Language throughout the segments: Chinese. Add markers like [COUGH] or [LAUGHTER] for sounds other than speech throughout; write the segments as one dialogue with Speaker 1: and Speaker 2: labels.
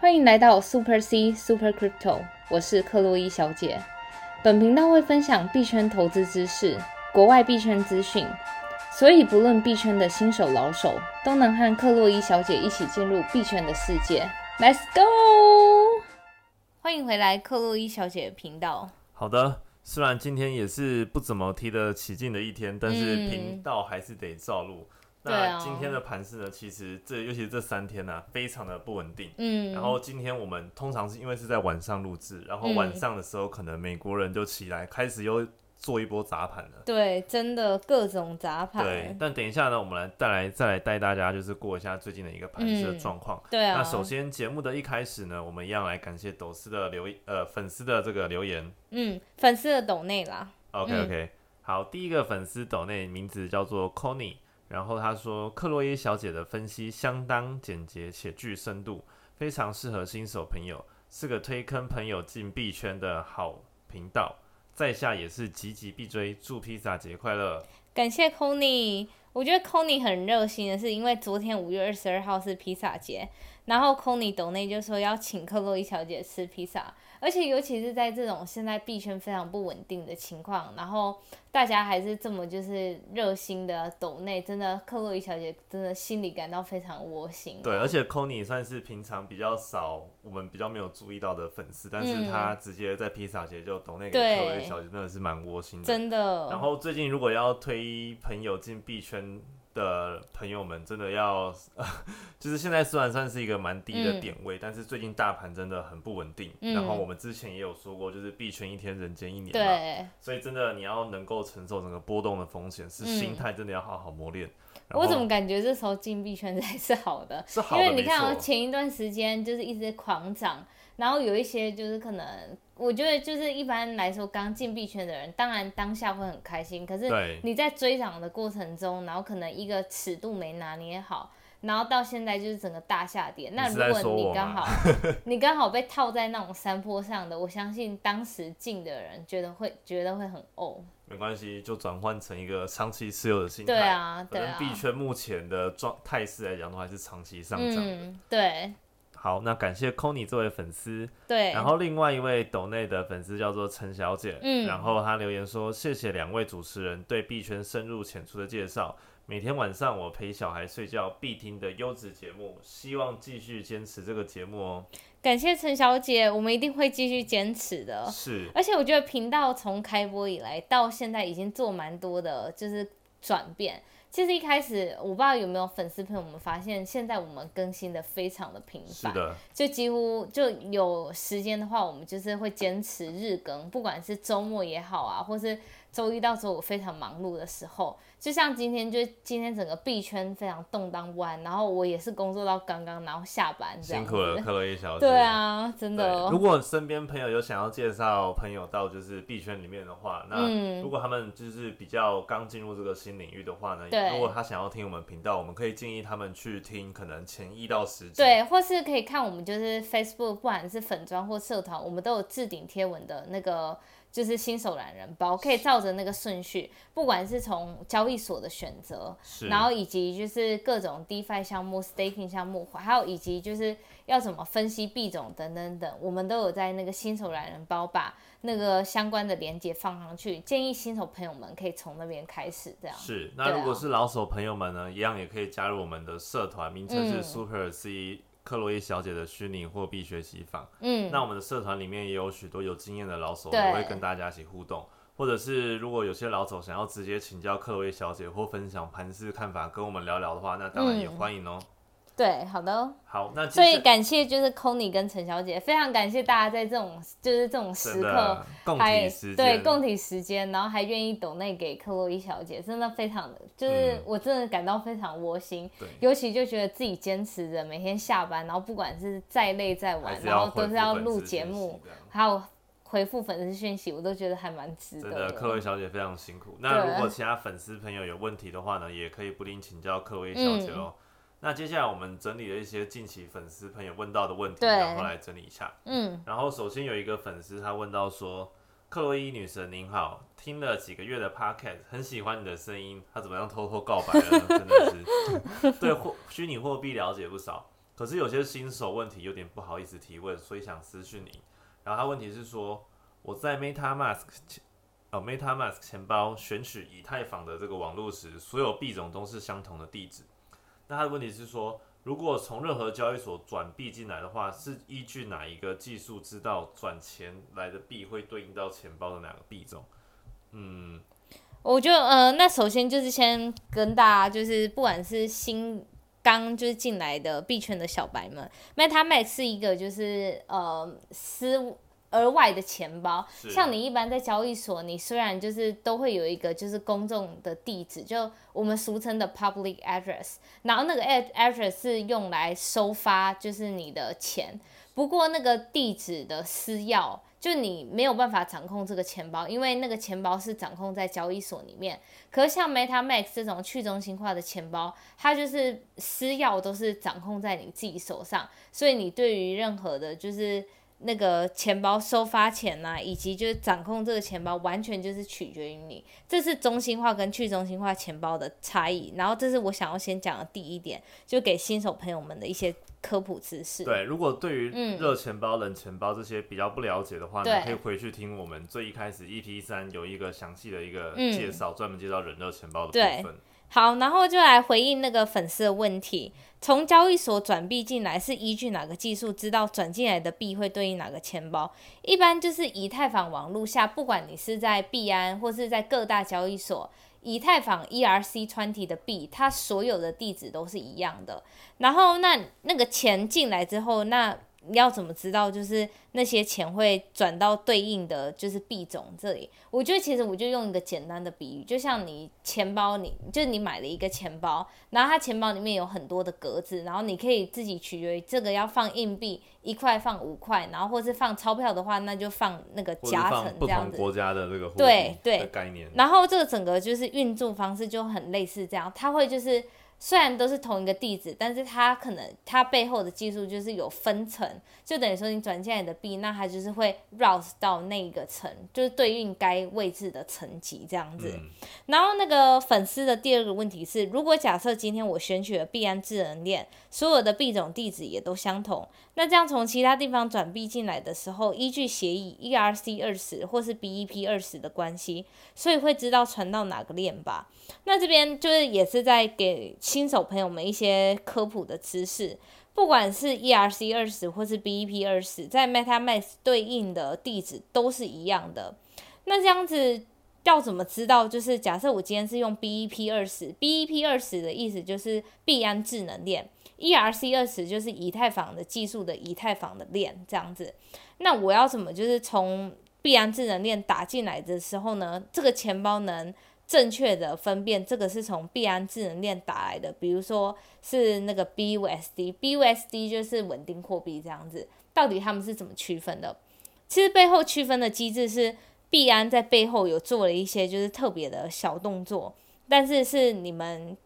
Speaker 1: 欢迎来到 Super C Super Crypto，我是克洛伊小姐。本频道会分享币圈投资知识、国外币圈资讯，所以不论币圈的新手老手，都能和克洛伊小姐一起进入币圈的世界。Let's go！欢迎回来克洛伊小姐的频道。
Speaker 2: 好的，虽然今天也是不怎么提得起劲的一天，但是
Speaker 1: 嗯
Speaker 2: 频道还是得照录。那今天的盘势呢，其实这尤其是这三天呢、非常的不稳定。
Speaker 1: 嗯，
Speaker 2: 然后今天我们通常是因为是在晚上录制，然后
Speaker 1: 嗯
Speaker 2: 晚上的时候可能美国人就起来开始又做一波砸盘了。
Speaker 1: 对，真的各种砸盘。
Speaker 2: 对，但等一下呢，我们来再来再来带大家就是过一下最近的一个盘势的
Speaker 1: 嗯
Speaker 2: 状况。
Speaker 1: 对啊。
Speaker 2: 那首，先节目的一开始呢，我们一样来感谢抖丝的留呃粉丝的这个留言。
Speaker 1: 嗯，粉丝的抖内啦。
Speaker 2: OK
Speaker 1: 嗯
Speaker 2: OK，、好，第一个粉丝抖内名字叫做 Conny，然后他说克洛伊小姐的分析相当简洁且具深度，非常适合新手朋友，是个推坑朋友进币圈的好频道。在下也是急急必追，祝披萨节快乐。
Speaker 1: 感谢 c o n y 我觉得 c o n y 很热心的是，因为昨天五月二十二号是披萨节，然后 c o n y 抖内就说要请克洛伊小姐吃披萨，而且尤其是在这种现在币圈非常不稳定的情况，然后大家还是这么就是热心的抖内，真的克洛伊小姐真的心里感到非常窝心。
Speaker 2: 对，而且 Conny 算是平常比较少，我们比较没有注意到的粉丝，但是
Speaker 1: 嗯
Speaker 2: 他直接在披萨节就抖内给
Speaker 1: 对
Speaker 2: 克洛伊小姐，真的是蛮窝心的。
Speaker 1: 真的。
Speaker 2: 然后最近如果要推朋友进币圈的朋友们，真的要，[LAUGHS] 就是现在虽然算是一个蛮低的点位，但是最近大盘真的很不稳定。
Speaker 1: 嗯
Speaker 2: 然后我们之前也有说过，就是币圈一天人间一年嘛，
Speaker 1: 对，
Speaker 2: 所以真的你要能够承受整个波动的风险，是
Speaker 1: 嗯
Speaker 2: 心态真的要好好磨练。
Speaker 1: 我怎么感觉这时候进币圈才是好的？
Speaker 2: 是好的
Speaker 1: 因为你看哦，前一段时间就是一直狂涨，然后有一些就是可能，我觉得就是一般来说刚进币圈的人，当然当下会很开心，可是你在追涨的过程中，然后可能一个尺度没拿捏好。然后到现在就是整个大下跌，那如果你刚好 [LAUGHS] 你刚好被套在那种山坡上的，我相信当时进的人觉得会觉得会很哦，
Speaker 2: 没关系，就转换成一个长期持有的心态。
Speaker 1: 对啊，对啊，
Speaker 2: 币圈目前的状态势来讲，都还是长期上涨的。
Speaker 1: 嗯，对
Speaker 2: 好，那感谢 Conny 这位粉丝。
Speaker 1: 对，
Speaker 2: 然后另外一位抖内的粉丝叫做陈小姐，
Speaker 1: 嗯
Speaker 2: 然后她留言说：“谢谢两位主持人对币圈深入浅出的介绍。每天晚上我陪小孩睡觉必听的优质节目，希望继续坚持这个节目哦。
Speaker 1: 感谢陈小姐，我们一定会继续坚持的。
Speaker 2: 是，
Speaker 1: 而且我觉得频道从开播以来到现在已经做蛮多的，就是转变。其实一开始我不知道有没有粉丝朋友们发现，现在我们更新的非常的频繁，
Speaker 2: 是的，
Speaker 1: 就几乎就有时间的话，我们就是会坚持日更，不管是周末也好啊，或是周一到周五非常忙碌的时候，就像今天，就今天整个币圈非常动荡不安，然后我也是工作到刚刚，然后下班这样。
Speaker 2: 辛苦了，克洛伊小姐。
Speaker 1: 对啊，真，的。
Speaker 2: 如果身边朋友有想要介绍朋友到就是币圈里面的话，那
Speaker 1: 嗯
Speaker 2: 如果他们就是比较刚进入这个新领域的话呢，
Speaker 1: 对
Speaker 2: 如果他想要听我们频道，我们可以建议他们去听可能前一到十集。
Speaker 1: 对，或是可以看我们就是 Facebook，不管是粉砖或社团，我们都有置顶贴文的那个就是新手懒人包，可以照着那个顺序，不管是从交易所的选择，
Speaker 2: 是，
Speaker 1: 然后以及就是各种 DeFi 项目、staking 项目，还有以及就是要怎么分析币种等等等，我们都有在那个新手懒人包把那个相关的连接放上去，建议新手朋友们可以从那边开始这样。
Speaker 2: 是，那如果是老手朋友们呢，一样也可以加入我们的社团，名称是
Speaker 1: 嗯。
Speaker 2: Super C 克洛伊小姐的虚拟货币学习坊。
Speaker 1: 嗯，
Speaker 2: 那我们的社团里面也有许多有经验的老手，也会跟大家一起互动。或者是如果有些老手想要直接请教克洛伊小姐或分享盘式看法，跟我们聊聊的话，那当然也
Speaker 1: 嗯
Speaker 2: 欢迎哦、
Speaker 1: 对，好的。
Speaker 2: 好，那
Speaker 1: 所以感谢就是 c o n y 跟陈小姐，非常感谢大家在这种就是这种时刻还
Speaker 2: 体时，
Speaker 1: 对共体时间，然后还愿意抖内给克洛伊小姐，真的非常的，就是
Speaker 2: 嗯
Speaker 1: 我真的感到非常窝心。
Speaker 2: 对
Speaker 1: 尤其就觉得自己坚持着每天下班，然后不管是再累再晚，然后都是要录节目，还有回复粉丝讯息，我都觉得还蛮值得的。
Speaker 2: 克洛伊小姐非常辛苦。那如果其他粉丝朋友有问题的话呢，也可以不吝请教克洛伊小姐
Speaker 1: 嗯
Speaker 2: 哦。那接下来我们整理了一些近期粉丝朋友问到的问题，
Speaker 1: 对
Speaker 2: 然后来整理一下。
Speaker 1: 嗯，
Speaker 2: 然后首先有一个粉丝他问到说：“克洛伊女神您好，听了几个月的 podcast，很喜欢你的声音。他怎么样偷偷告白了呢？[LAUGHS] 真的是对货虚拟货币了解不少。可是有些新手问题有点不好意思提问，所以想私讯你。然后他问题是说，我在 MetaMask 钱哦 MetaMask 钱包选取以太坊的这个网络时，所有币种都是相同的地址。那他的问题是说，如果从任何交易所转币进来的话，是依据哪一个技术知道转钱来的币会对应到钱包的哪个币种？嗯，
Speaker 1: 我就呃，那首先就是先跟大家就是不管是新刚就是进来的币圈的小白们，MetaMask 是一个就是呃私额外的钱包，像你一般在交易所，你虽然就是都会有一个就是公众的地址，就我们俗称的 public address，然后那个 ad address 是用来收发就是你的钱，不过那个地址的私钥。就你没有办法掌控这个钱包，因为那个钱包是掌控在交易所里面。可是像 MetaMask 这种去中心化的钱包，它就是私钥都是掌控在你自己手上，所以你对于任何的，就是那个钱包收发钱呐、以及就是掌控这个钱包，完全就是取决于你。这是中心化跟去中心化钱包的差异。然后这是我想要先讲的第一点，就给新手朋友们的一些科普知识。
Speaker 2: 对，如果对于
Speaker 1: 嗯
Speaker 2: 热钱包、冷钱包这些比较不了解的话，
Speaker 1: 对
Speaker 2: 你可以回去听我们最一开始 EP 三有一个详细的一个
Speaker 1: 嗯
Speaker 2: 介绍，专门介绍冷热钱包的部分。
Speaker 1: 好，然后就来回应那个粉丝的问题。从交易所转币进来是依据哪个技术知道转进来的币会对应哪个钱包？一般就是以太坊网络下，不管你是在币安或是在各大交易所，以太坊 ERC 川体的币，它所有的地址都是一样的。然后那那个钱进来之后，那要怎么知道就是那些钱会转到对应的就是币种这里？我觉得其实我就用一个简单的比喻，就像你钱包你，就是你买了一个钱包，然后它钱包里面有很多的格子，然后你可以自己取决于这个要放硬币一块放五块，然后或是放钞票的话，那就放那个夹层这样子。
Speaker 2: 同国家的这个
Speaker 1: 对对
Speaker 2: 的概念，
Speaker 1: 然后这个整个就是运作方式就很类似这样，它会就是虽然都是同一个地址，但是它可能它背后的技术就是有分层，就等于说你转进来的币，那它就是会 route 到那一个层，就是对应该位置的层级这样子。
Speaker 2: 嗯，
Speaker 1: 然后那个粉丝的第二个问题是，如果假设今天我选取了币安智能链，所有的币种地址也都相同，那这样从其他地方转币进来的时候，依据协议 ERC 二十或是 BEP 二十的关系，所以会知道传到哪个链吧？那这边就是也是在给新手朋友们一些科普的知识。不管是 ERC 二十或是 BEP 二十，在 MetaMask 对应的地址都是一样的。那这样子要怎么知道？就是假设我今天是用 BEP 二十，BEP 二十的意思就是币安智能链，ERC 二十就是以太坊的技术的以太坊的链这样子。那我要怎么就是从币安智能链打进来的时候呢？这个钱包能正确的分辨这个是从币安智能链打来的，比如说是那个 BUSD，BUSD 就是稳定货币这样子。到底他们是怎么区分的？其实背后区分的机制是币安在背后有做了一些就是特别的小动作，但是是你们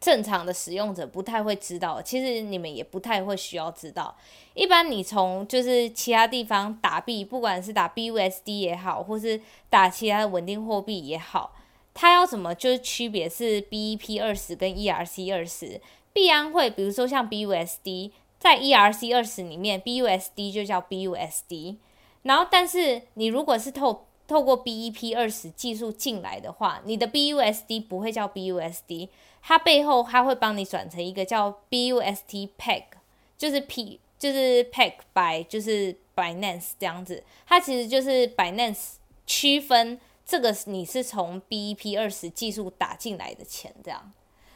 Speaker 1: 正常的使用者不太会知道，其实你们也不太会需要知道。一般你从就是其他地方打币，不管是打 BUSD 也好，或是打其他的稳定货币也好，它要怎么就是区别是 BEP 二十跟 ERC 二十？币安会比如说像 BUSD，在 ERC 二十里面，BUSD 就叫 BUSD。然后，但是你如果是透透过 BEP 二十技术进来的话，你的 BUSD 不会叫 BUSD，它背后它会帮你转成一个叫 BUST Peg，就是 P 就是 Peg by 就是 Binance 这样子，它其实就是 Binance 区分这个你是从 BEP 二十技术打进来的钱，这样，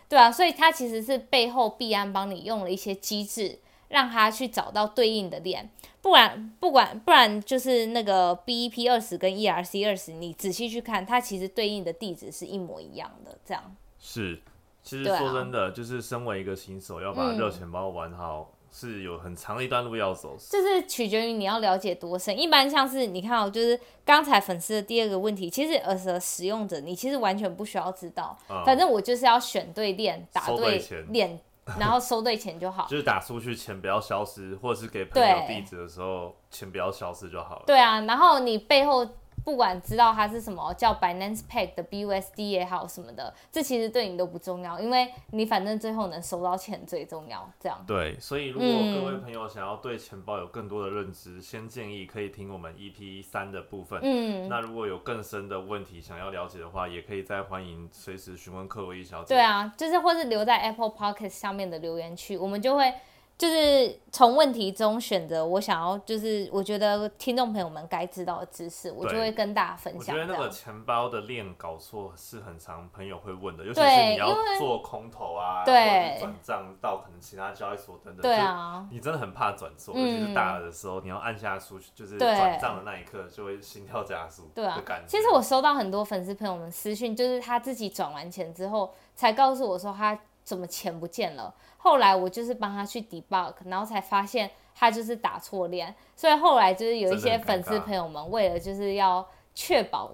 Speaker 1: 对啊，所以它其实是背后币安帮你用了一些机制，让他去找到对应的链。不然不管不然就是那个 BEP 二十跟 ERC 二十，你仔细去看，它其实对应的地址是一模一样的。这样，
Speaker 2: 是。其实说真的，就是身为一个新手，要把
Speaker 1: 嗯
Speaker 2: 热钱包玩好，是有很长的一段路要走。
Speaker 1: 就是取决于你要了解多深。一般像是你看哦，就是刚才粉丝的第二个问题，其实呃，as a 使用者，你其实完全不需要知道，
Speaker 2: 嗯
Speaker 1: 反正我就是要选对链，打
Speaker 2: 对
Speaker 1: 链，[LAUGHS] 然后收对钱就好。
Speaker 2: 就是打出去钱不要消失，或者是给朋友地址的时候钱不要消失就好了。
Speaker 1: 对啊，然后你背后不管知道它是什么叫 Binance Pay 的 BUSD 也好什么的，这其实对你都不重要，因为你反正最后能收到钱最重要。这样。
Speaker 2: 对，所以如果各位朋友想要对钱包有更多的认知，先建议可以听我们 EP 三的部分。嗯。那如果有更深的问题想要了解的话，也可以再欢迎随时询问克洛伊小姐。
Speaker 1: 对啊，就是或是留在 Apple Podcast 下面的留言区，我们就会。就是从问题中选择我想要，就是我觉得听众朋友们该知道的知识，我就会跟大家分享。
Speaker 2: 我觉得那个钱包的链搞错是很常朋友会问的，尤其是你要做空投啊，对，转账到可能其他交易所等等，
Speaker 1: 对啊，
Speaker 2: 你真的很怕转错，尤其是大的时候，你要按下出去，就是转账的那一刻就会心跳加速，
Speaker 1: 对啊，其实我收到很多粉丝朋友们私讯，就是他自己转完钱之后才告诉我说他怎么钱不见了。后来我就是帮他去 debug，然后才发现他就是打错链，所以后来就是有一些粉丝朋友们为了就是要确保，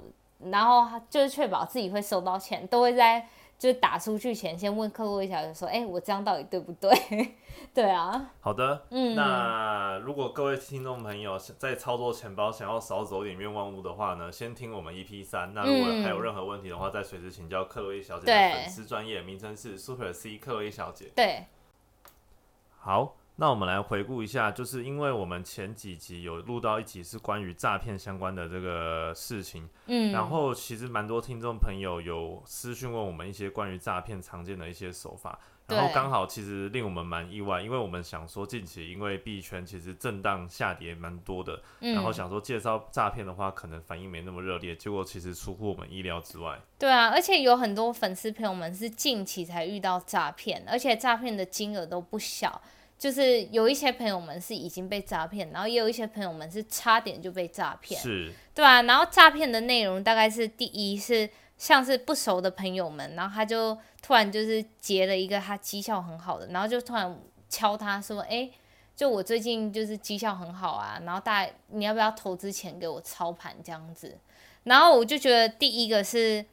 Speaker 1: 然后就是确保自己会收到钱，都会在就是打出去前先问客户一小姐说，哎，我这样到底对不对？[LAUGHS] 对啊。
Speaker 2: 好的，嗯，那如果各位听众朋友在操作钱包想要少走点冤枉路的话呢，先听我们 EP 三。那如果还有任何问题的话，再随时请教克洛伊小姐的粉丝专业名称是 Super C 克洛伊小姐。
Speaker 1: 对。
Speaker 2: 好，那我们来回顾一下，就是因为我们前几集有录到一集是关于诈骗相关的这个事情，嗯，然后其实蛮多听众朋友有私讯问我们一些关于诈骗常见的一些手法，然后刚好其实令我们蛮意外，因为我们想说近期因为币圈其实震荡下跌蛮多的，然后想说介绍诈骗的话，可能反应没那么热烈，结果其实出乎我们意料之外。
Speaker 1: 对啊，而且有很多粉丝朋友们是近期才遇到诈骗，而且诈骗的金额都不小。就是有一些朋友们是已经被诈骗，然后也有一些朋友们是差点就被诈骗，
Speaker 2: 是，
Speaker 1: 对啊。然后诈骗的内容大概是第一是像是不熟的朋友们，然后他就突然就是结了一个他绩效很好的，然后就突然敲他说，哎，就我最近就是绩效很好啊，然后大你要不要投资钱给我操盘这样子？然后我就觉得第一个是，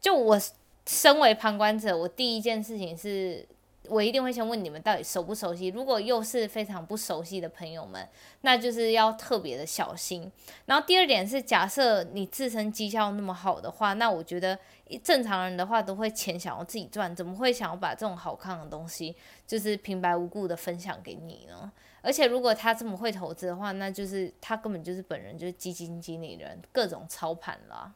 Speaker 1: 就我身为旁观者，我第一件事情是。我一定会先问你们到底熟不熟悉。如果又是非常不熟悉的朋友们，那就是要特别的小心。然后第二点是，假设你自身绩效那么好的话，那我觉得正常人的话都会钱想要自己赚，怎么会想要把这种好看的东西就是平白无故的分享给你呢？而且如果他这么会投资的话，那就是他根本就是本人就是基金经理人，各种操盘了。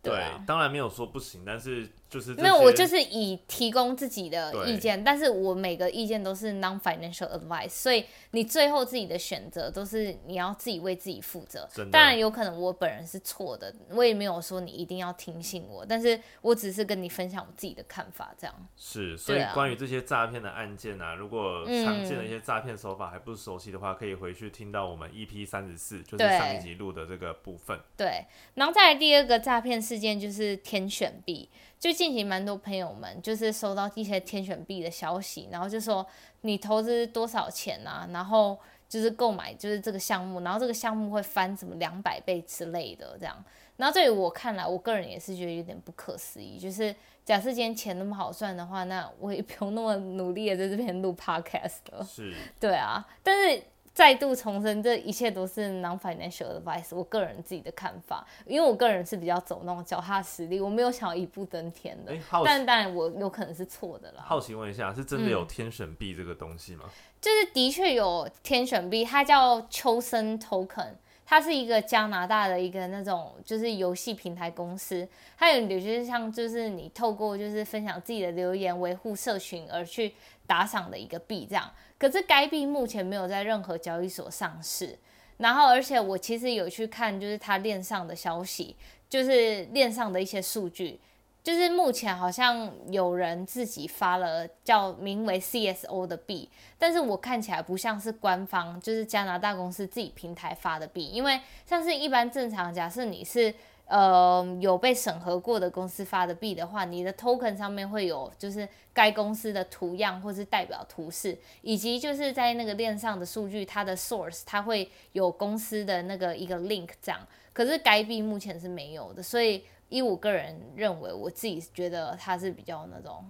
Speaker 2: 对，当然没有说不行，但是。就是
Speaker 1: 没有，我就是以提供自己的意见，但是我每个意见都是 non-financial advice，所以你最后自己的选择都是你要自己为自己负责。当然有可能我本人是错的，我也没有说你一定要听信我，但是我只是跟你分享我自己的看法，这样。
Speaker 2: 是，所以关于这些诈骗的案件啊，如果常见的一些诈骗手法还不熟悉的话，可以回去听到我们 EP 三十四，就是上一集录的这个部分。
Speaker 1: 对，然后再来第二个诈骗事件就是天选币。就近期蛮多朋友们就是收到一些天选币的消息，然后就说你投资多少钱啊？然后就是购买就是这个项目，然后这个项目会翻什么两百倍之类的这样。然后这里我看来，我个人也是觉得有点不可思议。就是假设今天钱那么好赚的话，那我也不用那么努力的在这边录 podcast 了。
Speaker 2: 是，[LAUGHS]
Speaker 1: 对啊，但是。再度重申，这一切都是 non-financial advice，我个人自己的看法，因为我个人是比较走那种脚踏实地，我没有想要一步登天的。但当然我有可能是错的啦。
Speaker 2: 好奇问一下，是真的有天选币这个东西吗？
Speaker 1: 就是的确有天选币，它叫秋生 token，它是一个加拿大的一个那种就是游戏平台公司，它有有些像就是你透过就是分享自己的留言维护社群而去打赏的一个币这样。可是该币目前没有在任何交易所上市，然后而且我其实有去看，就是它链上的消息，就是链上的一些数据，就是目前好像有人自己发了叫名为 CSO 的币，但是我看起来不像是官方，就是加拿大公司自己平台发的币，因为像是一般正常，假设你是。呃，有被审核过的公司发的币的话，你的 token 上面会有就是该公司的图样或是代表图示，以及就是在那个链上的数据，它的 source 它会有公司的那个一个 link 这样。可是该币目前是没有的，所以以我个人认为，我自己觉得它是比较那种。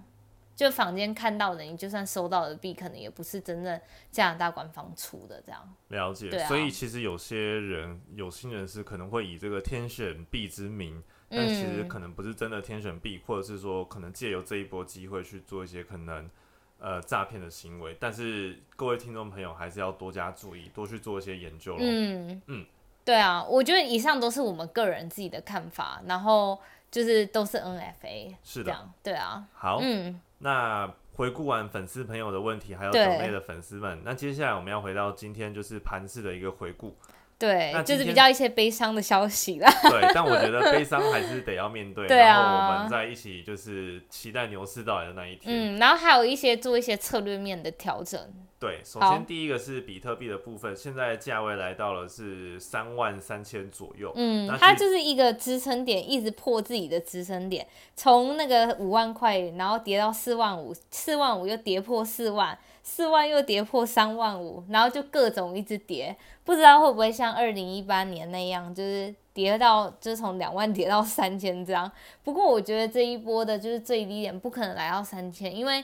Speaker 1: 就坊间看到的，你就算收到的币，可能也不是真正加拿大官方出的这样。
Speaker 2: 了解，
Speaker 1: 啊
Speaker 2: 所以其实有些人有心人士可能会以这个天选币之名，但其实
Speaker 1: 嗯
Speaker 2: 可能不是真的天选币，或者是说可能借由这一波机会去做一些可能呃诈骗的行为。但是各位听众朋友还是要多加注意，多去做一些研究咯。
Speaker 1: 嗯
Speaker 2: 嗯
Speaker 1: 对啊，我觉得以上都是我们个人自己的看法，然后就是都是 NFA
Speaker 2: 是的，
Speaker 1: 对啊，
Speaker 2: 好，
Speaker 1: 嗯，
Speaker 2: 那回顾完粉丝朋友的问题，还有
Speaker 1: 对
Speaker 2: 岛内的粉丝们，那接下来我们要回到今天就是盘市的一个回顾。
Speaker 1: 对
Speaker 2: 那，
Speaker 1: 就是比较一些悲伤的消息啦。
Speaker 2: 对，但我觉得 [LAUGHS] 悲伤还是得要面对，
Speaker 1: 对啊
Speaker 2: 然后我们在一起就是期待牛市到来的那一天。
Speaker 1: 嗯，然后还有一些做一些策略面的调整。
Speaker 2: 对，首先第一个是比特币的部分，现在价位来到了是三万三千左右。
Speaker 1: 嗯它就是一个支撑点，一直破自己的支撑点，从那个五万块，然后跌到四万五，四万五又跌破四万，四万又跌破三万五，然后就各种一直跌，不知道会不会像二零一八年那样，就是跌到就是从两万跌到三千这样。不过我觉得这一波的就是最低点不可能来到三千，因为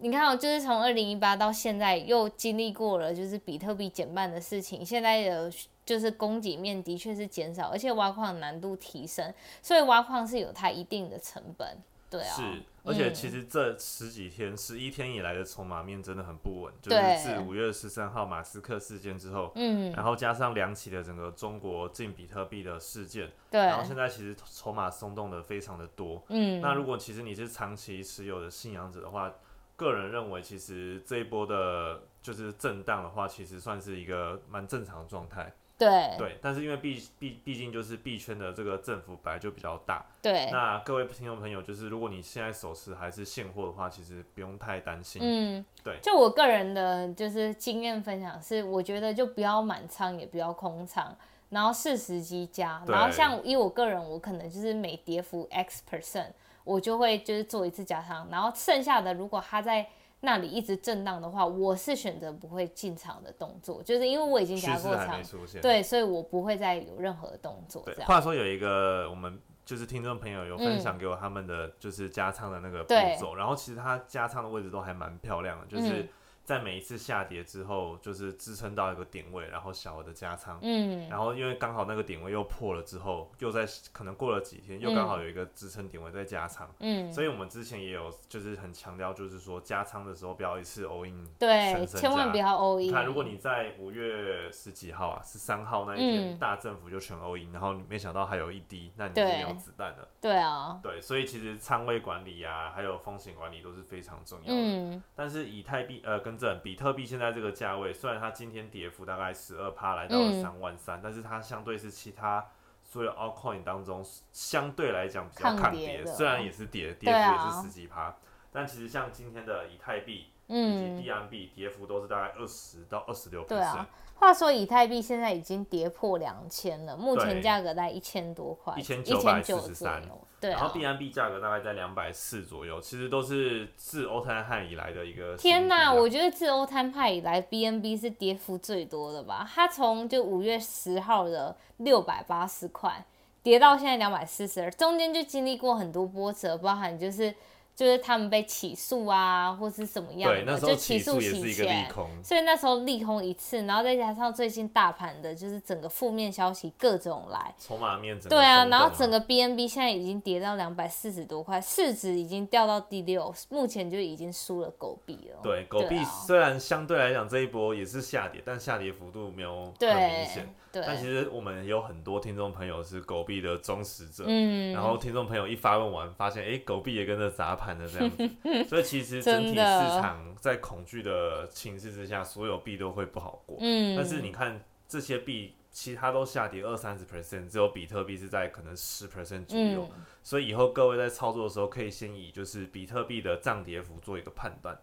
Speaker 1: 你看、哦，就是从二零一八到现在又经历过了就是比特币减半的事情，现在的就是供给面的确是减少，而且挖矿难度提升，所以挖矿是有它一定的成本，对啊，
Speaker 2: 是，而且
Speaker 1: 嗯
Speaker 2: 其实这十几天、十一天以来的筹码面真的很不稳，就是自五月十三号马斯克事件之后，
Speaker 1: 嗯，
Speaker 2: 然后加上两起的整个中国禁比特币的事件，
Speaker 1: 对，
Speaker 2: 然后现在其实筹码松动的非常的多。
Speaker 1: 嗯，
Speaker 2: 那如果其实你是长期持有的信仰者的话，个人认为其实这一波的就是震荡的话，其实算是一个蛮正常的状态。
Speaker 1: 对。
Speaker 2: 对，但是因为毕毕毕竟就是币圈的这个政府本来就比较大，
Speaker 1: 对，
Speaker 2: 那各位听众朋友，就是如果你现在手持还是现货的话，其实不用太担心。
Speaker 1: 嗯，
Speaker 2: 对。
Speaker 1: 就我个人的就是经验分享是，我觉得就不要满仓，也不要空仓，然后适时机加，然后像以我个人，我可能就是每跌幅 X percent，我就会就是做一次加仓，然后剩下的如果它在那里一直震荡的话，我是选择不会进场的动作，就是因为我已经加过仓。对，所以我不会再有任何的动作，
Speaker 2: 对
Speaker 1: 这，样。
Speaker 2: 话说有一个我们就是听众朋友有分享给我他们的就是加仓的那个步
Speaker 1: 对
Speaker 2: 骤，然后其实他加仓的位置都还蛮漂亮的，就是
Speaker 1: 嗯
Speaker 2: 在每一次下跌之后，就是支撑到一个点位，然后小额的加仓。
Speaker 1: 嗯，
Speaker 2: 然后因为刚好那个点位又破了之后，又在可能过了几天，又刚好有一个支撑点位在加仓，
Speaker 1: 嗯，
Speaker 2: 所以我们之前也有就是很强调，就是说加仓的时候不要一次 all in
Speaker 1: 对，千万不要 all
Speaker 2: 你
Speaker 1: in。
Speaker 2: 看，如果你在五月十几号啊，十三号那一天，
Speaker 1: 嗯
Speaker 2: 大政府就全 all in，，然后你没想到还有一滴，那你就没有子弹了。
Speaker 1: 对啊，
Speaker 2: 对，所以其实仓位管理啊，还有风险管理都是非常重要的。
Speaker 1: 嗯，
Speaker 2: 但是以太币呃，跟正比特币现在这个价位，虽然它今天跌幅大概十二趴，来到了
Speaker 1: 嗯。
Speaker 2: 三万三、但是它相对是其他所有 altcoin 当中相对来讲比较
Speaker 1: 抗
Speaker 2: 抗跌，虽然也是跌，跌幅也是十几趴，但其实像今天的以太币以
Speaker 1: 嗯
Speaker 2: 及 DMB 跌幅都是大概二十到二十六
Speaker 1: 对啊。话说以太币现在已经跌破两千了，目前价格在一千多块，一千
Speaker 2: 1943
Speaker 1: 九左右。对
Speaker 2: 然后
Speaker 1: 啊
Speaker 2: ，BNB 价格大概在两百四左右，其实都是自欧泰汉以来的一个
Speaker 1: 天
Speaker 2: 呐，
Speaker 1: 呐，我觉得自欧摊派以来，BNB 是跌幅最多的吧？它从就五月十号的六百八十块跌到现在两百四十二，中间就经历过很多波折，包含就是就是他们被起诉啊，或是什么样
Speaker 2: 对，那
Speaker 1: 的，
Speaker 2: 时候
Speaker 1: 就起诉
Speaker 2: 也是一个利
Speaker 1: 钱。
Speaker 2: 空，
Speaker 1: 所以那时候利空一次，然后再加上最近大盘的就是整个负面消息各种来，
Speaker 2: 筹码面整个
Speaker 1: 对啊，然后整个 BNB 现在已经跌到两百四十多块，市值已经掉到第六，目前就已经输了狗币了。
Speaker 2: 对狗币
Speaker 1: 啊
Speaker 2: 虽然相对来讲这一波也是下跌，但下跌幅度没有很明
Speaker 1: 对
Speaker 2: 显。
Speaker 1: 对，
Speaker 2: 但其实我们有很多听众朋友是狗币的忠实者，
Speaker 1: 嗯，
Speaker 2: 然后听众朋友一发问完，发现哎、诶狗币也跟着砸盘了这样子，[LAUGHS] 所以其实整体市场在恐惧的情势之下，所有币都会不好过。
Speaker 1: 嗯，
Speaker 2: 但是你看这些币，其他都下跌二三十 percent，只有比特币是在可能十 percent 左右。
Speaker 1: 嗯，
Speaker 2: 所以以后各位在操作的时候，可以先以就是比特币的涨跌幅做一个判断。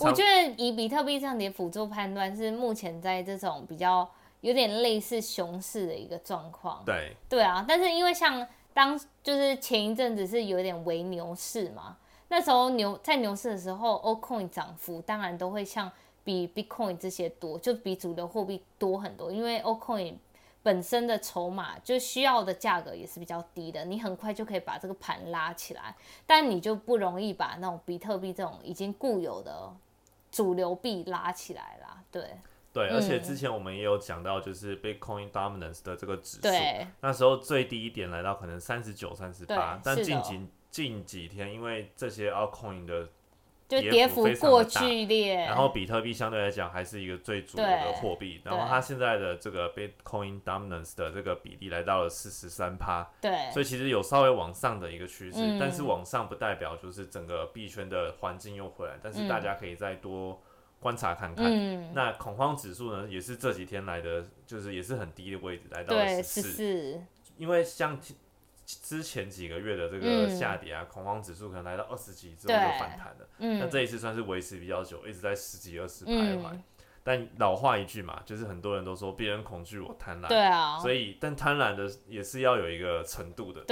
Speaker 1: 我觉得以比特币涨跌幅做判断，是目前在这种比较有点类似熊市的一个状况。
Speaker 2: 对
Speaker 1: 对啊，但是因为像当就是前一阵子是有点微牛市嘛，那时候牛在牛市的时候，Ocoin 涨幅当然都会像比 Bitcoin 这些多，就比主流货币多很多，因为 Ocoin 本身的筹码就需要的价格也是比较低的，你很快就可以把这个盘拉起来，但你就不容易把那种比特币这种已经固有的主流币拉起来啦。对，
Speaker 2: 对，而且之前我们也有讲到，就是 Bitcoin Dominance 的这个指数，那时候最低一点来到可能三十九、三十八，但近几近几天，因为这些 altcoin 的
Speaker 1: 就
Speaker 2: 跌
Speaker 1: 跌幅过剧烈，
Speaker 2: 然后比特币相对来讲还是一个最主流的
Speaker 1: 对
Speaker 2: 货币，然后它现在的这个 Bitcoin dominance 的这个比例来到了四十三趴，
Speaker 1: 对
Speaker 2: 所以其实有稍微往上的一个趋势，
Speaker 1: 嗯
Speaker 2: 但是往上不代表就是整个币圈的环境又回来，但是大家可以再多观察看看。
Speaker 1: 嗯，
Speaker 2: 那恐慌指数呢，也是这几天来的，就是也是很低的位置，来到
Speaker 1: 十
Speaker 2: 十四。因为像之前几个月的这个
Speaker 1: 嗯
Speaker 2: 下跌啊，恐慌指数可能来到二十几之后
Speaker 1: 对
Speaker 2: 就反弹了。那
Speaker 1: 嗯
Speaker 2: 这一次算是维持比较久，一直在十几二十徘徊。
Speaker 1: 嗯，
Speaker 2: 但老话一句嘛，就是很多人都说别人恐惧我贪婪，
Speaker 1: 对啊，
Speaker 2: 所以但贪婪的也是要有一个程度的，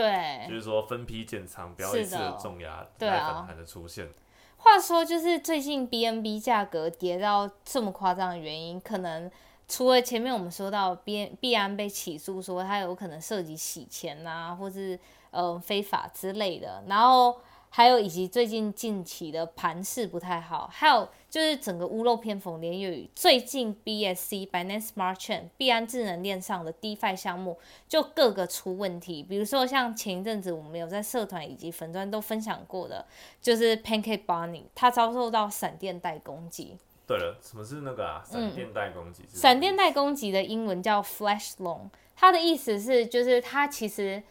Speaker 2: 就。是说分批建仓，不要一次重压
Speaker 1: 对
Speaker 2: 反弹的出现。
Speaker 1: 话说，就是最近 BNB 价格跌到这么夸张的原因，可能除了前面我们说到必必然被起诉说它有可能涉及洗钱呐、或是呃非法之类的，然后还有以及最近近期的盘势不太好，还有就是整个屋漏偏逢连夜雨，最近 BSC Binance Smart Chain 币安智能链上的 DeFi 项目就各个出问题，比如说像前一阵子我们有在社团以及粉专都分享过的，就是 Pancake Bunny 它遭受到闪电贷攻击。
Speaker 2: 对了，什么是那个啊？闪电带攻击
Speaker 1: 闪电贷攻击的英文叫 Flash Loan，它的意思是就是它其实，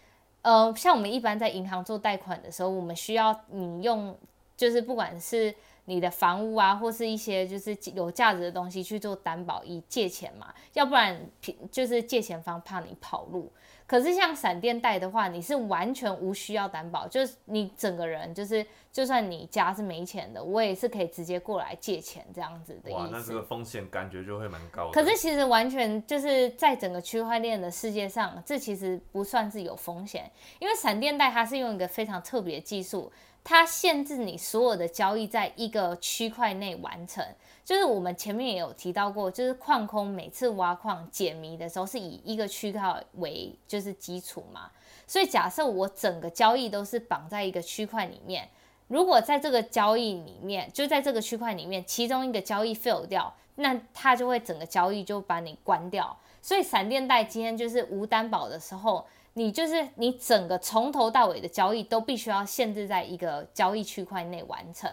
Speaker 1: 呃，像我们一般在银行做贷款的时候，我们需要你用就是不管是你的房屋啊，或是一些就是有价值的东西去做担保，以借钱嘛，要不然就是借钱方怕你跑路。可是像闪电贷的话，你是完全无需要担保，就是你整个人就是，就算你家是没钱的，我也是可以直接过来借钱这样子的
Speaker 2: 哇，
Speaker 1: 意思
Speaker 2: 那这。个风险感觉就会蛮高的。
Speaker 1: 可是其实完全就是在整个区块链的世界上，这其实不算是有风险，因为闪电贷它是用一个非常特别的技术，它限制你所有的交易在一个区块内完成。就是我们前面也有提到过，就是矿工每次挖矿解谜的时候是以一个区块为就是基础嘛，所以假设我整个交易都是绑在一个区块里面，如果在这个交易里面，就在这个区块里面，其中一个交易 fail 掉，那它就会整个交易就把你关掉。所以闪电贷今天就是无担保的时候，你就是你整个从头到尾的交易都必须要限制在一个交易区块内完成。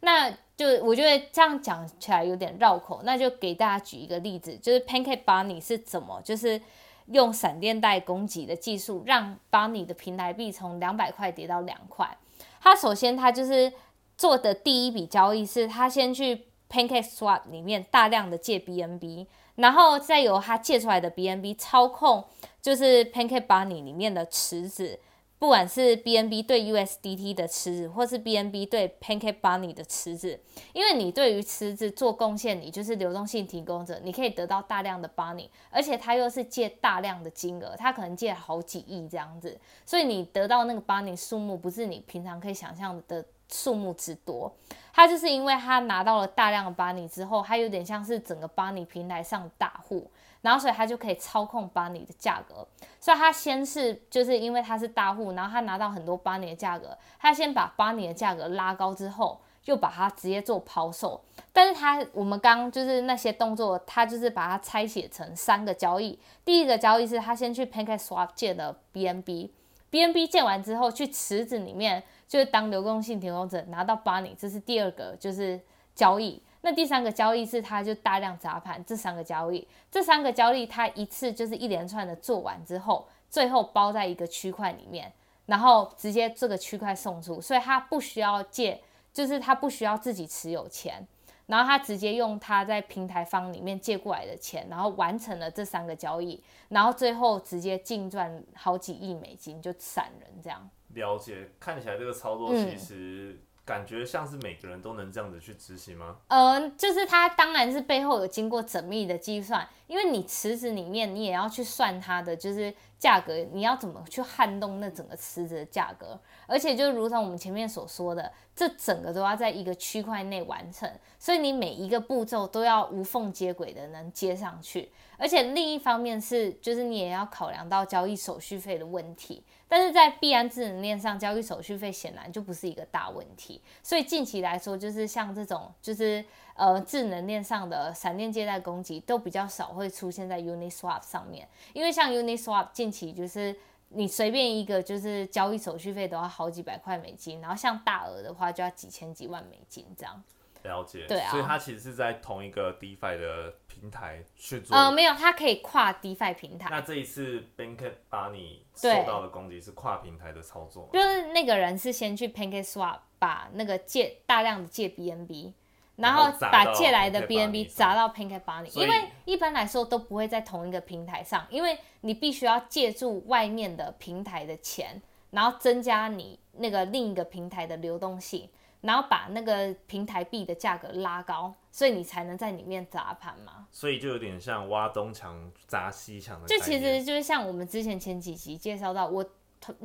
Speaker 1: 那就我觉得这样讲起来有点绕口，那就给大家举一个例子，就是 Pancake Bunny 是怎么就是用闪电贷攻击的技术，让 Bunny 的平台币从两百块跌到两块。它首先它就是做的第一笔交易是，他先去 Pancake Swap 里面大量的借 BNB，然后再由他借出来的 BNB 操控，就是 Pancake Bunny 里面的池子，不管是 BNB 对 USDT 的池子，或是 BNB 对 Pancake Bunny 的池子，因为你对于池子做贡献，你就是流动性提供者，你可以得到大量的 Bunny，而且他又是借大量的金额，他可能借好几亿这样子，所以你得到那个 Bunny 数目不是你平常可以想象的数目之多。他就是因为他拿到了大量的巴尼之后，他有点像是整个巴尼平台上大户，然后所以他就可以操控巴尼的价格。所以他先是就是因为他是大户，然后他拿到很多巴尼的价格，他先把巴尼的价格拉高之后，又把它直接做抛售。但是他我们刚就是那些动作，他就是把它拆解成三个交易。第一个交易是他先去 Pancake Swap 借的 BNB。BNB 借完之后，去池子里面就是当流动性提供者拿到 Bunny，这是第二个就是交易。那第三个交易是他就大量砸盘，这三个交易，这三个交易他一次就是一连串的做完之后，最后包在一个区块里面，然后直接这个区块送出，所以他不需要借，就是他不需要自己持有钱。然后他直接用他在平台方里面借过来的钱，然后完成了这三个交易，然后最后直接净赚好几亿美金，就闪人这样。
Speaker 2: 了解，看起来这个操作
Speaker 1: 嗯
Speaker 2: 其实感觉像是每个人都能这样子去执行吗？
Speaker 1: 嗯，就是它当然是背后有经过缜密的计算，因为你池子里面你也要去算它的就是价格，你要怎么去撼动那整个池子的价格？而且就如同我们前面所说的，这整个都要在一个区块内完成，所以你每一个步骤都要无缝接轨的能接上去。而且另一方面是，就是你也要考量到交易手续费的问题。但是在币安智能链上，交易手续费显然就不是一个大问题。所以近期来说，就是像这种，就是呃智能链上的闪电借贷攻击，都比较少会出现在 Uniswap 上面。因为像 Uniswap 近期就是你随便一个就是交易手续费都要好几百块美金，然后像大额的话就要几千几万美金这样。
Speaker 2: 了解，
Speaker 1: 对啊
Speaker 2: 所以它其实是在同一个 DeFi 的平台去做。
Speaker 1: 呃，没有，它可以跨 DeFi 平台。
Speaker 2: 那这一次 Bank 把你
Speaker 1: 对
Speaker 2: 受到的攻击是跨平台的操作，
Speaker 1: 就是那个人是先去 PancakeSwap 把那个借大量的借 BNB，然
Speaker 2: 然后
Speaker 1: 后把借来的 BNB 砸到 Pancake Bunny，因为一般来说都不会在同一个平台上，因为你必须要借助外面的平台的钱，然后增加你那个另一个平台的流动性，然后把那个平台币的价格拉高，所以你才能在里面砸盘嘛。
Speaker 2: 所以就有点像挖东墙砸西墙的概
Speaker 1: 就。其实就是像我们之前前几集介绍到，我同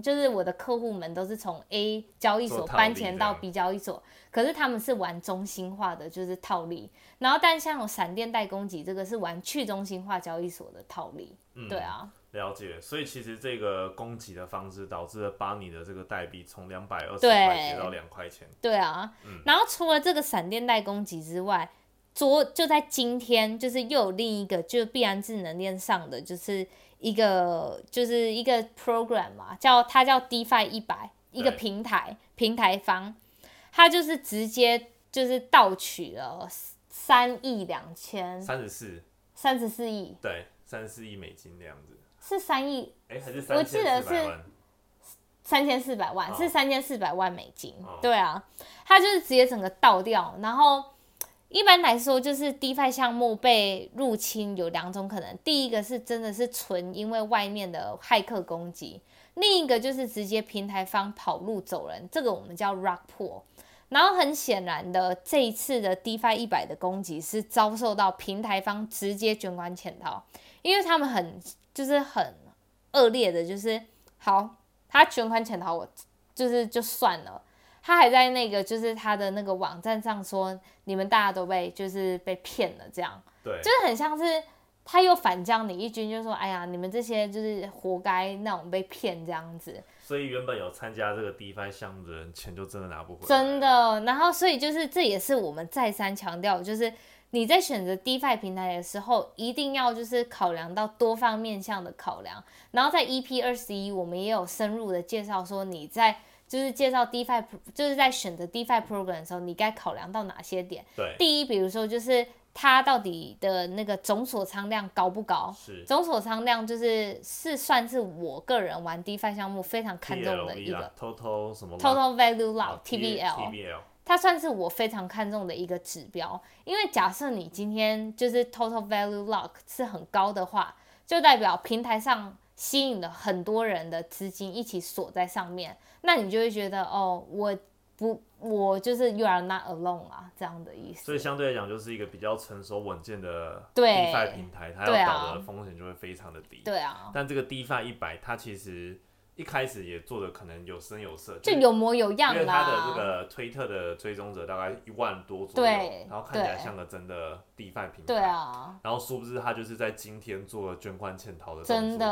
Speaker 1: 就是我的客户们都是从 A 交易所搬钱到 B 交易所，可是他们是玩中心化的，就是套利。然后，但像有闪电代攻击这个是玩去中心化交易所的套利。
Speaker 2: 嗯
Speaker 1: 对啊，
Speaker 2: 了解，所以其实这个攻击的方式导致了把你的这个代币从两百二十
Speaker 1: 对
Speaker 2: 块跌到两块钱。
Speaker 1: 对啊。
Speaker 2: 嗯
Speaker 1: 然后除了这个闪电代攻击之外，昨就在今天，就是又有另一个，就是必然智能链上的，就是一个就是一个 program 嘛，叫它叫 DeFi 一百，一个平台平台方，它就是直接就是盗取了三亿两千
Speaker 2: 三十四，
Speaker 1: 三十四亿，
Speaker 2: 对，三十四亿美金那样子。
Speaker 1: 是三亿
Speaker 2: 哎、还是
Speaker 1: 我记得是？三千四百万，
Speaker 2: 哦
Speaker 1: 是三千四百万美金。
Speaker 2: 哦
Speaker 1: 对啊，它就是直接整个倒掉。然后一般来说，就是 DeFi 项目被入侵有两种可能，第一个是真的是纯因为外面的骇客攻击，另一个就是直接平台方跑路走人，这个我们叫 Rug Pull。然后很显然的，这一次的 DeFi 一百的攻击是遭受到平台方直接卷款潜逃，因为他们很就是很恶劣的，就是好，他卷款潜逃我就是就算了，他还在那个就是他的那个网站上说你们大家都被就是被骗了这样，
Speaker 2: 对，
Speaker 1: 就是很像是他又反将你一军，就说哎呀你们这些就是活该那种被骗这样子，
Speaker 2: 所以原本有参加这个 DeFi 项目的人，钱就真的拿不回来。
Speaker 1: 真。的。然后所以就是这也是我们再三强调，就是你在选择 DeFi 平台的时候，一定要就是考量到多方面向的考量。然后在 EP 二十一，我们也有深入的介绍说你在。就是介绍 DeFi，就是在选择 DeFi program 的时候，你该考量到哪些点？
Speaker 2: 对，
Speaker 1: 第一，比如说就是它到底的那个总锁仓量高不高？
Speaker 2: 是
Speaker 1: 总锁仓量就是是算是我个人玩 DeFi 项目非常看重的一个
Speaker 2: 啊，Total 什么
Speaker 1: Total Value
Speaker 2: 哦
Speaker 1: Lock TVL。
Speaker 2: TVL
Speaker 1: 它算是我非常看重的一个指标，因为假设你今天就是 total value lock 是很高的话，就代表平台上吸引了很多人的资金一起锁在上面，那你就会觉得哦，我不，我就是 you are not alone 啊，这样的意思。
Speaker 2: 所以相对来讲，就是一个比较成熟稳健的
Speaker 1: 对
Speaker 2: DeFi 平台，它要倒的风险就会非常的低。
Speaker 1: 对啊，
Speaker 2: 但这个 DeFi 一百，它其实一开始也做的可能有声有色，
Speaker 1: 就有模有样
Speaker 2: 因为他的。这个推特的追踪者大概一万多左右，
Speaker 1: 对
Speaker 2: 然后看起来像个真的 DeFi 平台。
Speaker 1: 对啊，
Speaker 2: 然后殊不知他就是在今天做了捐款潜逃的
Speaker 1: 真。的，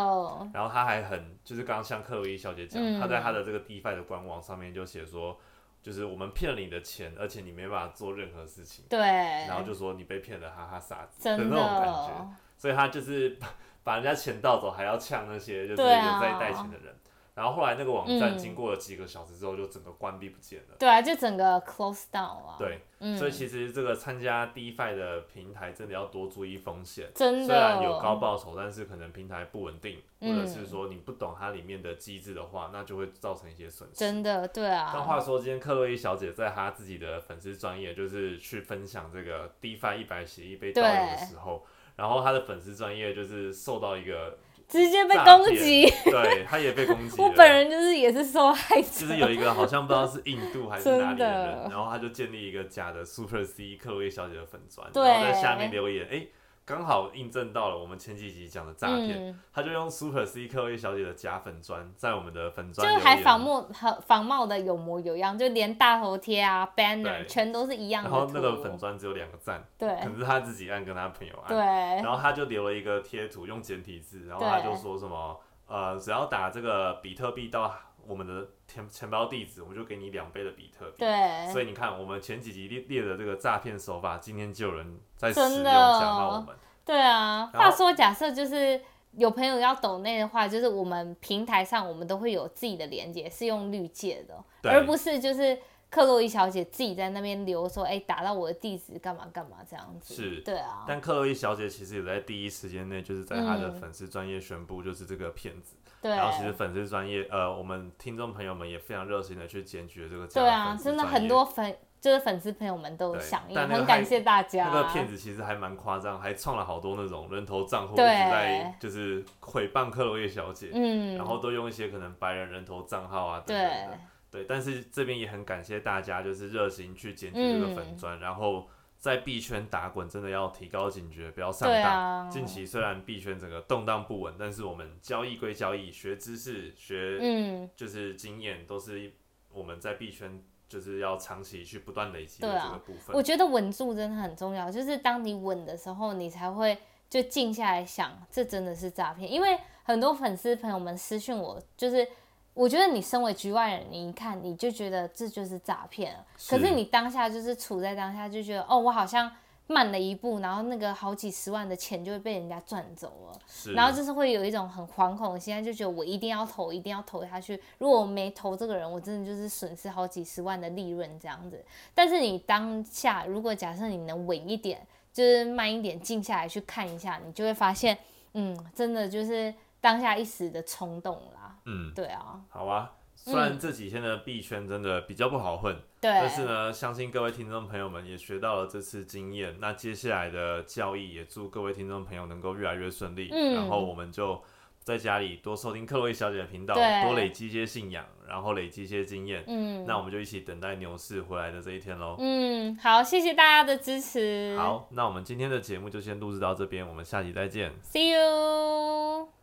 Speaker 2: 然后他还很，就是刚刚像克洛伊小姐讲，
Speaker 1: 嗯
Speaker 2: 他在他的这个 DeFi 的官网上面就写说，就是我们骗了你的钱，而且你没办法做任何事情，
Speaker 1: 对，
Speaker 2: 然后就说你被骗了，哈哈傻子的那种感觉。，所以他就是把 [LAUGHS] 把人家钱盗走，还要呛那些就是有在带钱的人。然后后来那个网站
Speaker 1: 嗯
Speaker 2: 经过了几个小时之后，就整个关闭不见了。
Speaker 1: 对啊，就整个 close down 啊。
Speaker 2: 对，
Speaker 1: 嗯，
Speaker 2: 所以其实这个参加 DeFi 的平台真的要多注意风险。
Speaker 1: 真的
Speaker 2: 虽然有高报酬，但是可能平台不稳定，或
Speaker 1: 嗯
Speaker 2: 者是说你不懂它里面的机制的话，那就会造成一些损失。
Speaker 1: 真的，对
Speaker 2: 但
Speaker 1: 啊，
Speaker 2: 话说，今天克洛伊小姐在她自己的粉丝专业，就是去分享这个 DeFi 一百协议被盗用的时候，然后她的粉丝专业就是受到一个
Speaker 1: 直接被攻击。
Speaker 2: 对，他也被攻击。
Speaker 1: 我本人就是也是受害者，
Speaker 2: 就是有一个好像不知道是印度还是哪里的人，然后他就建立一个假的 Super C 克洛伊小姐的粉砖，然后在下面留言，哎、刚好印证到了我们前几集讲的诈骗，
Speaker 1: 嗯，
Speaker 2: 他就用 Super C 克洛伊小姐的假粉砖在我们的粉砖
Speaker 1: 就还仿冒仿仿冒的有模有样，就连大头贴啊、banner
Speaker 2: 对。
Speaker 1: 全都是一样的图。
Speaker 2: 然后那个粉砖只有两个赞，
Speaker 1: 对。
Speaker 2: 可能是他自己按跟他朋友按，
Speaker 1: 对。
Speaker 2: 然后他就留了一个贴图，用简体字，然后他就说什么，呃，只要打这个比特币到我们的钱钱包地址，我们就给你两倍的比特币。
Speaker 1: 对，
Speaker 2: 所以你看，我们前几集列列的这个诈骗手法，今天就有人在使用讲到我们。
Speaker 1: 对啊，话说假设就是有朋友要抖内的话，就是我们平台上我们都会有自己的连接，是用绿界的，
Speaker 2: 对
Speaker 1: 而不是就是克洛伊小姐自己在那边留说，哎、打到我的地址干嘛干嘛这样子。
Speaker 2: 是
Speaker 1: 对啊，
Speaker 2: 但克洛伊小姐其实也在第一时间内，就是在她的
Speaker 1: 嗯
Speaker 2: 粉丝专业宣布，就是这个骗子。
Speaker 1: 对，
Speaker 2: 然后其实粉丝专业，呃，我们听众朋友们也非常热心的去检举了这个假
Speaker 1: 对啊，真的很多粉就是粉丝朋友们都有
Speaker 2: 对
Speaker 1: 响应，很感谢大家。
Speaker 2: 那个骗子其实还蛮夸张，还创了好多那种人头账户，一直
Speaker 1: 对
Speaker 2: 在就是诽谤克洛伊小姐，
Speaker 1: 嗯，
Speaker 2: 然后都用一些可能白人人头账号啊等
Speaker 1: 对
Speaker 2: 等的。对，但是这边也很感谢大家，就是热心去检举这个
Speaker 1: 嗯。
Speaker 2: 粉砖，然后在币圈打滚，真的要提高警觉，不要上当。
Speaker 1: 啊，
Speaker 2: 近期虽然币圈整个动荡不稳，但是我们交易归交易，学知识、学
Speaker 1: 嗯，
Speaker 2: 就是经验，都是我们在币圈就是要长期去不断累积的这个部分。
Speaker 1: 我觉得稳住真的很重要，就是当你稳的时候，你才会就静下来想，这真的是诈骗。因为很多粉丝朋友们私讯我，就是我觉得你身为局外人，你一看你就觉得这就是诈骗了，可是你当下就是处在当下，就觉得哦，我好像慢了一步，然后那个好几十万的钱就会被人家赚走了。然后就是会有一种很惶恐的心态，就觉得我一定要投，一定要投下去。如果我没投这个人，我真的就是损失好几十万的利润这样子。但是你当下，如果假设你能稳一点，就是慢一点，静下来去看一下，你就会发现，嗯，真的就是当下一时的冲动啦。
Speaker 2: 嗯，
Speaker 1: 对啊，
Speaker 2: 好啊。虽然这几天的币圈真的比较不好混，
Speaker 1: 对，
Speaker 2: 但是呢，相信各位听众朋友们也学到了这次经验。那接下来的交易，也祝各位听众朋友能够越来越顺利。
Speaker 1: 嗯
Speaker 2: 然后我们就在家里多收听克洛伊小姐的频道，多累积一些信仰，然后累积一些经验。
Speaker 1: 嗯，
Speaker 2: 那我们就一起等待牛市回来的这一天喽。
Speaker 1: 嗯，好，谢谢大家的支持。
Speaker 2: 好，那我们今天的节目就先录制到这边，我们下集再见。
Speaker 1: ，See you。